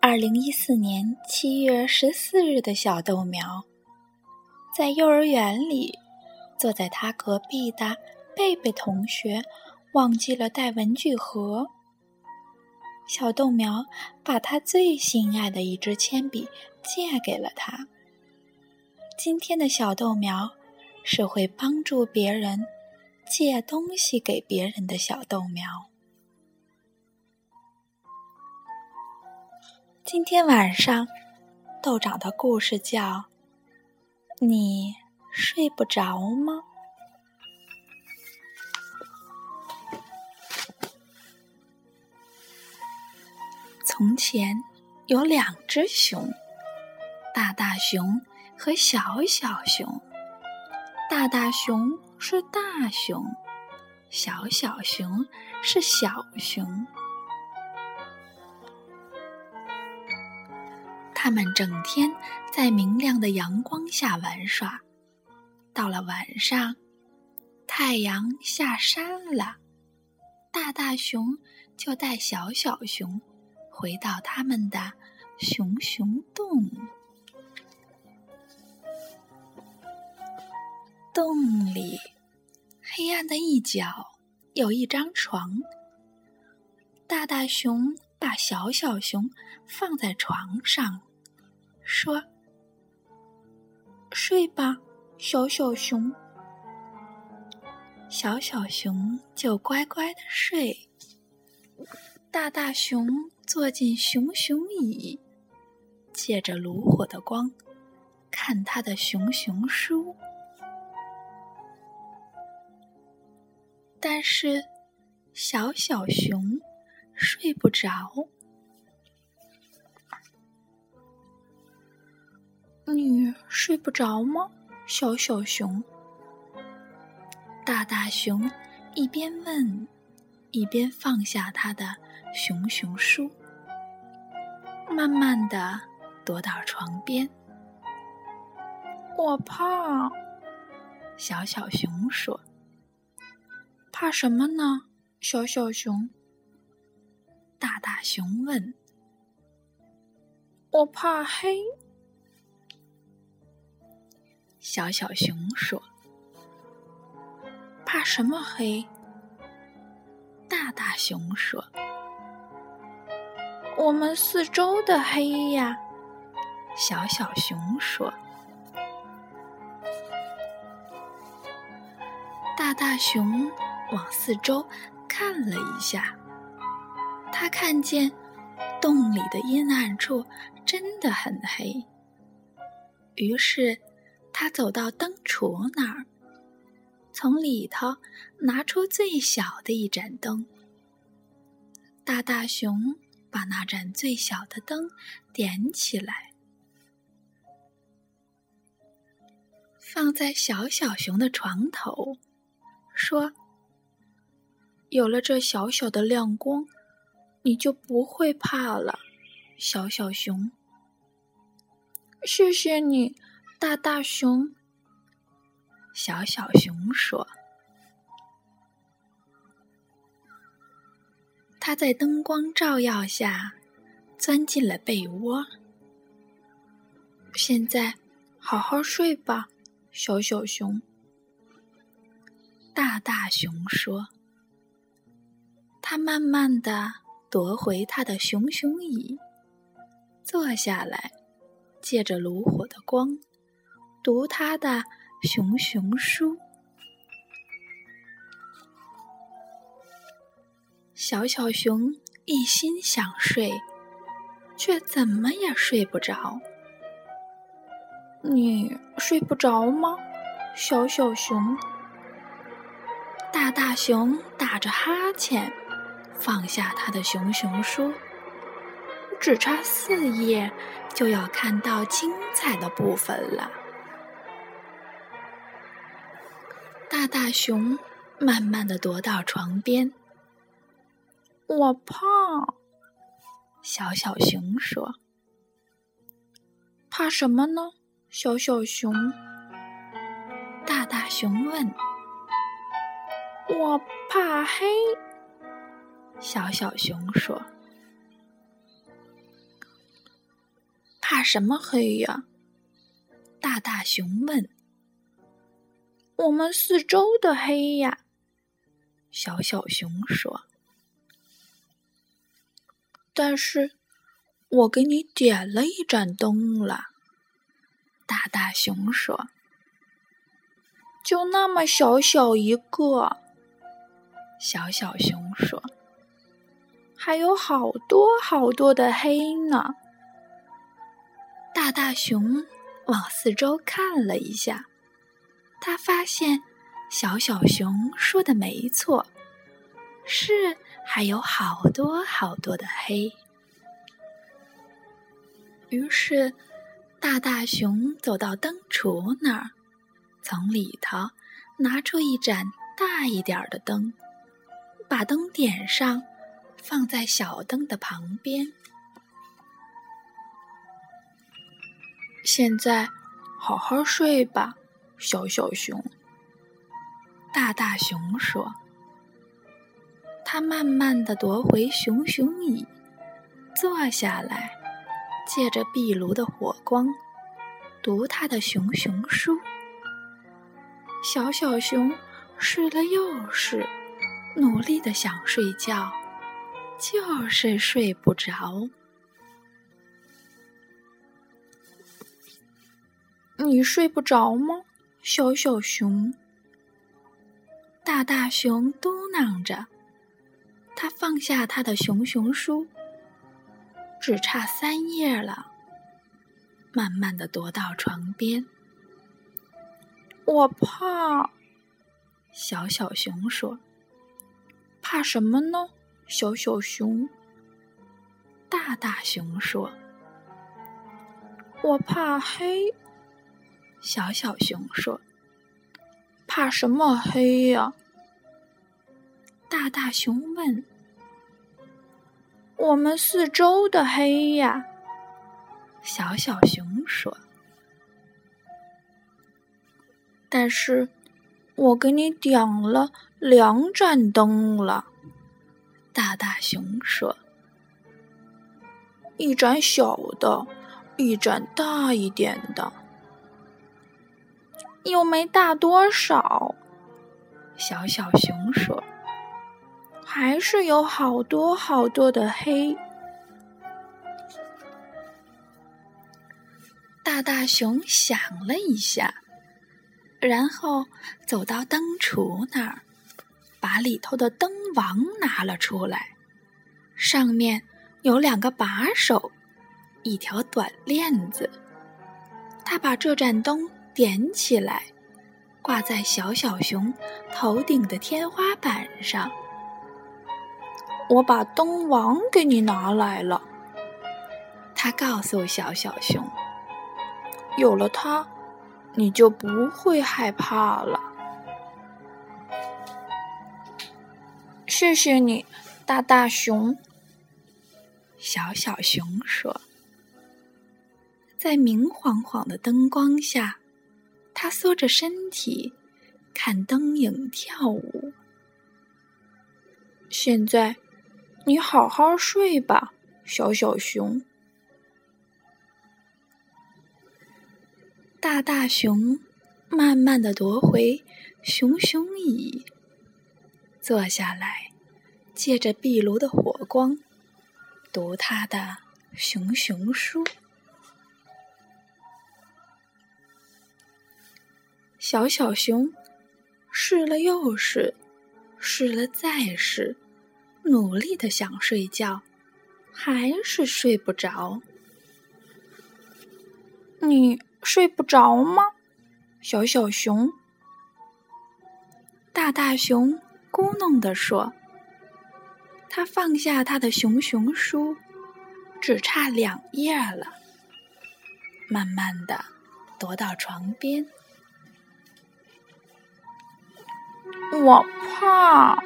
二零一四年七月十四日的小豆苗，在幼儿园里，坐在他隔壁的贝贝同学忘记了带文具盒。小豆苗把他最心爱的一支铅笔借给了他。今天的小豆苗是会帮助别人借东西给别人的小豆苗。今天晚上，豆长的故事叫《你睡不着吗》。从前有两只熊，大大熊和小小熊。大大熊是大熊，小小熊是小熊。他们整天在明亮的阳光下玩耍。到了晚上，太阳下山了，大大熊就带小小熊回到他们的熊熊洞。洞里黑暗的一角有一张床。大大熊把小小熊放在床上。说：“睡吧，小小熊。”小小熊就乖乖的睡。大大熊坐进熊熊椅，借着炉火的光，看他的熊熊书。但是，小小熊睡不着。你睡不着吗，小小熊？大大熊一边问，一边放下他的熊熊书，慢慢的躲到床边。我怕，小小熊说。怕什么呢，小小熊？大大熊问。我怕黑。小小熊说：“怕什么黑？”大大熊说：“我们四周的黑呀。”小小熊说：“大大熊往四周看了一下，他看见洞里的阴暗处真的很黑，于是。”他走到灯橱那儿，从里头拿出最小的一盏灯。大大熊把那盏最小的灯点起来，放在小小熊的床头，说：“有了这小小的亮光，你就不会怕了，小小熊。”谢谢你。大大熊，小小熊说：“他在灯光照耀下钻进了被窝。现在好好睡吧，小小熊。”大大熊说：“他慢慢的夺回他的熊熊椅，坐下来，借着炉火的光。”读他的熊熊书，小小熊一心想睡，却怎么也睡不着。你睡不着吗，小小熊？大大熊打着哈欠，放下他的熊熊书，只差四页就要看到精彩的部分了。大大熊慢慢的踱到床边，我怕。小小熊说：“怕什么呢？”小小熊。大大熊问：“我怕黑。”小小熊说：“怕什么黑呀？大大熊问。我们四周的黑呀，小小熊说。但是，我给你点了一盏灯了，大大熊说。就那么小小一个，小小熊说。还有好多好多的黑呢。大大熊往四周看了一下。他发现小小熊说的没错，是还有好多好多的黑。于是，大大熊走到灯橱那儿，从里头拿出一盏大一点的灯，把灯点上，放在小灯的旁边。现在，好好睡吧。小小熊，大大熊说：“他慢慢的夺回熊熊椅，坐下来，借着壁炉的火光，读他的熊熊书。小小熊睡了又是，努力的想睡觉，就是睡不着。你睡不着吗？”小小熊，大大熊嘟囔着，他放下他的熊熊书，只差三页了，慢慢的踱到床边。我怕，小小熊说：“怕什么呢？”小小熊，大大熊说：“我怕黑。”小小熊说：“怕什么黑呀？”大大熊问：“我们四周的黑呀？”小小熊说：“但是，我给你点了两盏灯了。”大大熊说：“一盏小的，一盏大一点的。”又没大多少，小小熊说：“还是有好多好多的黑。”大大熊想了一下，然后走到灯橱那儿，把里头的灯王拿了出来，上面有两个把手，一条短链子。他把这盏灯。点起来，挂在小小熊头顶的天花板上。我把灯王给你拿来了，他告诉小小熊：“有了它，你就不会害怕了。”谢谢你，大大熊。小小熊说：“在明晃晃的灯光下。”他缩着身体，看灯影跳舞。现在，你好好睡吧，小小熊。大大熊慢慢的夺回熊熊椅，坐下来，借着壁炉的火光，读他的熊熊书。小小熊试了又试，试了再试，努力的想睡觉，还是睡不着。你睡不着吗，小小熊？大大熊咕哝地说。他放下他的熊熊书，只差两页了，慢慢的踱到床边。我怕。